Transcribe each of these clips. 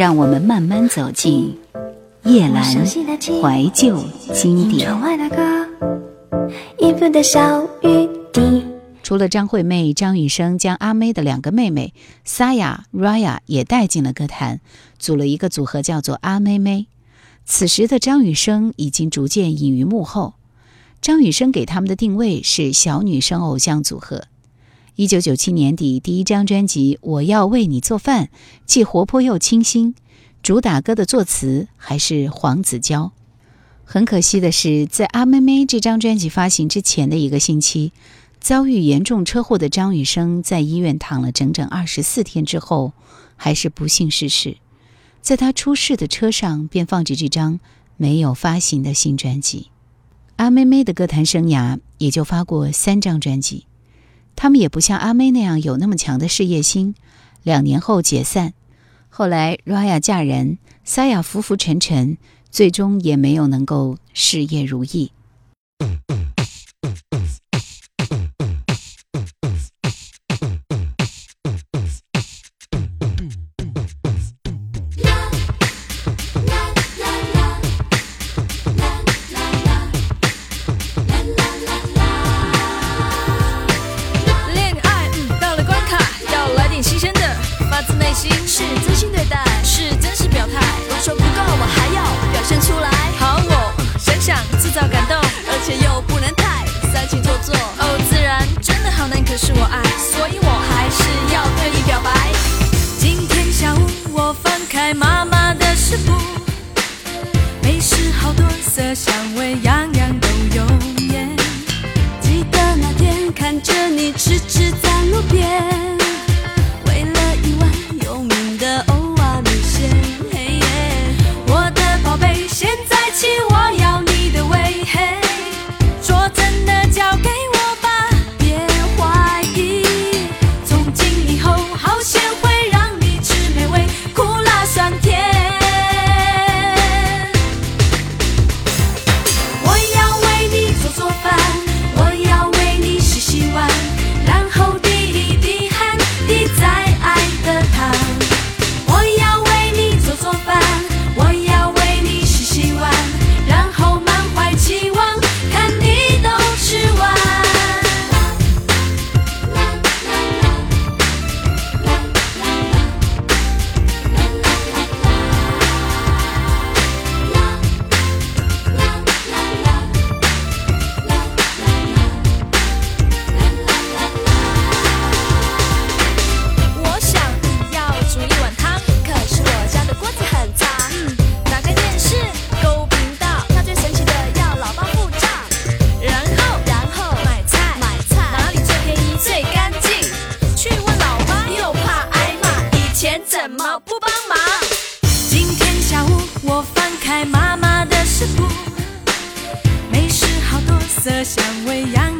让我们慢慢走进叶阑怀旧经典。除了张惠妹，张雨生将阿妹的两个妹妹 Saya、Raya 也带进了歌坛，组了一个组合，叫做阿妹妹。此时的张雨生已经逐渐隐于幕后。张雨生给他们的定位是小女生偶像组合。一九九七年底，第一张专辑《我要为你做饭》既活泼又清新，主打歌的作词还是黄子佼。很可惜的是，在《阿妹妹》这张专辑发行之前的一个星期，遭遇严重车祸的张雨生在医院躺了整整二十四天之后，还是不幸逝世。在他出事的车上，便放着这张没有发行的新专辑。阿妹妹的歌坛生涯也就发过三张专辑。他们也不像阿妹那样有那么强的事业心，两年后解散。后来 Raya 嫁人萨亚浮浮沉沉，最终也没有能够事业如意。变。怎么不帮忙今天下午我翻开妈妈的食谱美食好多色香味洋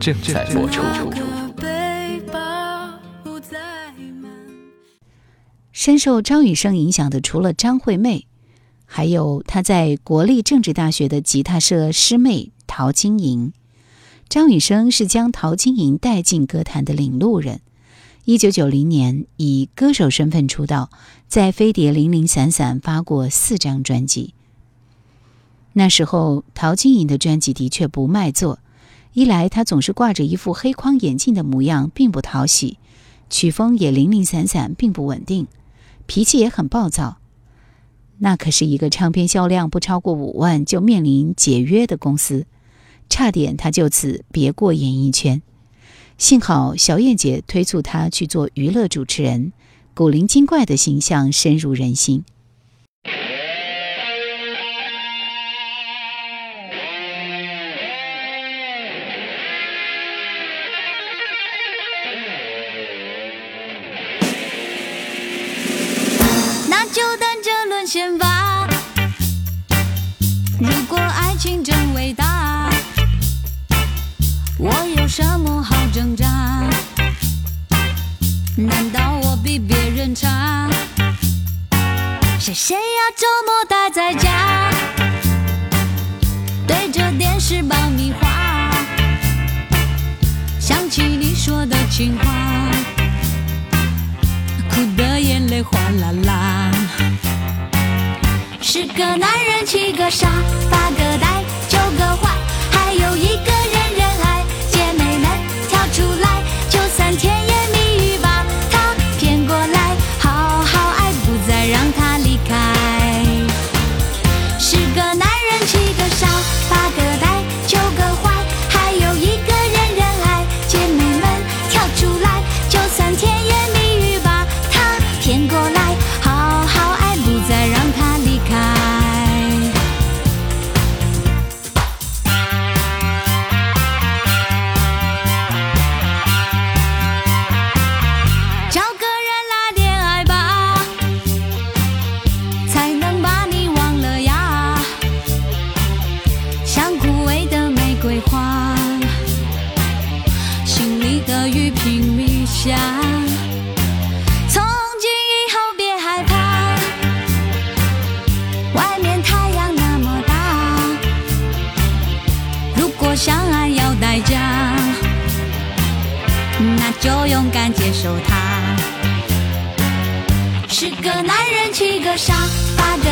正在播出。深受张雨生影响的，除了张惠妹，还有他在国立政治大学的吉他社师妹陶晶莹。张雨生是将陶晶莹带进歌坛的领路人。一九九零年以歌手身份出道，在飞碟零零散散发过四张专辑。那时候，陶晶莹的专辑的确不卖座，一来她总是挂着一副黑框眼镜的模样，并不讨喜；曲风也零零散散，并不稳定。脾气也很暴躁，那可是一个唱片销量不超过五万就面临解约的公司，差点他就此别过演艺圈。幸好小燕姐推促他去做娱乐主持人，古灵精怪的形象深入人心。先吧。如果爱情真伟大，我有什么好挣扎？难道我比别人差？是谁要周末待在家，对着电视爆米花，想起你说的情话，哭的眼泪哗啦啦。十个男人，七个傻，八个呆，九个受它。十个男人，七个傻，八个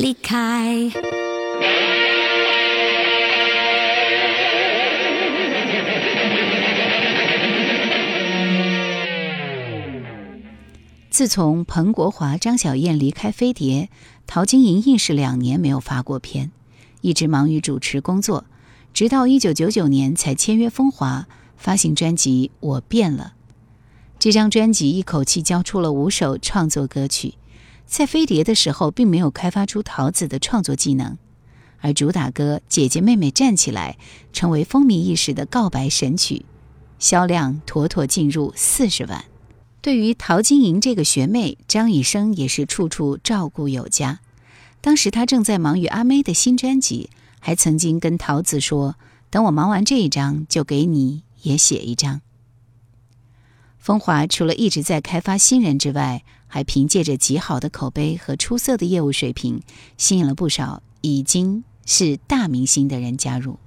离开。自从彭国华、张小燕离开飞碟，陶晶莹硬是两年没有发过片，一直忙于主持工作，直到一九九九年才签约风华，发行专辑《我变了》。这张专辑一口气交出了五首创作歌曲，在飞碟的时候并没有开发出桃子的创作技能，而主打歌《姐姐妹妹站起来》成为风靡一时的告白神曲，销量妥妥进入四十万。对于陶晶莹这个学妹，张雨生也是处处照顾有加。当时他正在忙于阿妹的新专辑，还曾经跟桃子说：“等我忙完这一张，就给你也写一张。”风华除了一直在开发新人之外，还凭借着极好的口碑和出色的业务水平，吸引了不少已经是大明星的人加入。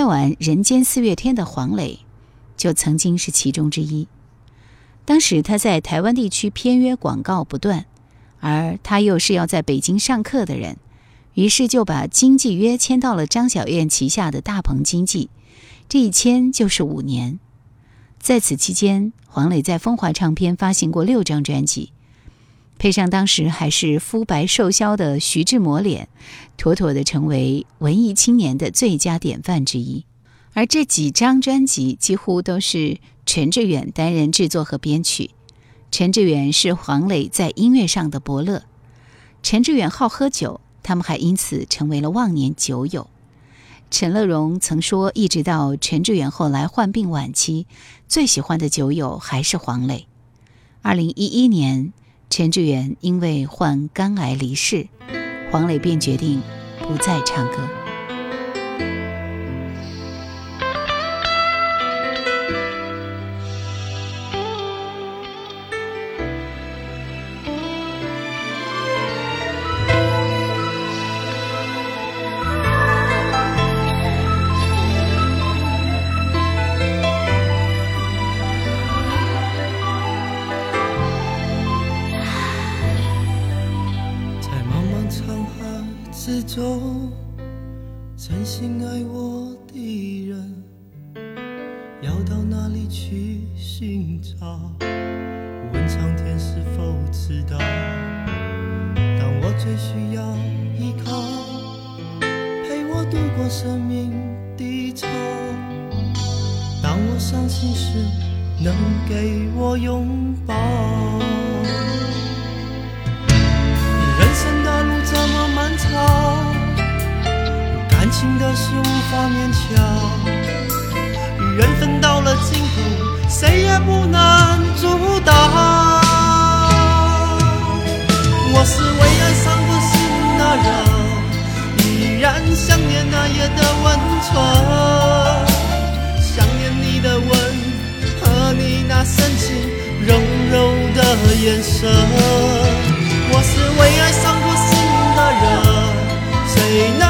拍完《人间四月天》的黄磊，就曾经是其中之一。当时他在台湾地区片约广告不断，而他又是要在北京上课的人，于是就把经纪约签到了张小燕旗下的大鹏经纪，这一签就是五年。在此期间，黄磊在风华唱片发行过六张专辑，配上当时还是肤白瘦削的徐志摩脸，妥妥的成为文艺青年的最佳典范之一。而这几张专辑几乎都是陈志远担任制作和编曲。陈志远是黄磊在音乐上的伯乐。陈志远好喝酒，他们还因此成为了忘年酒友。陈乐融曾说，一直到陈志远后来患病晚期，最喜欢的酒友还是黄磊。二零一一年，陈志远因为患肝癌离世，黄磊便决定不再唱歌。我生命低潮。当我伤心时，能给我拥抱。人生的路这么漫长，感情的事无法勉强，缘分到了尽头，谁也不能阻挡。的温存，想念你的吻和你那深情柔柔的眼神。我是为爱伤过心的人，谁能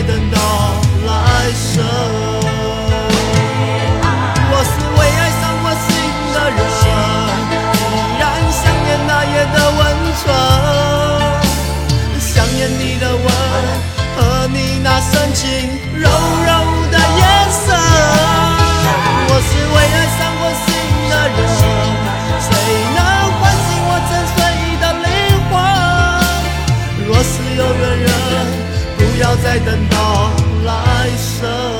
不要再等到来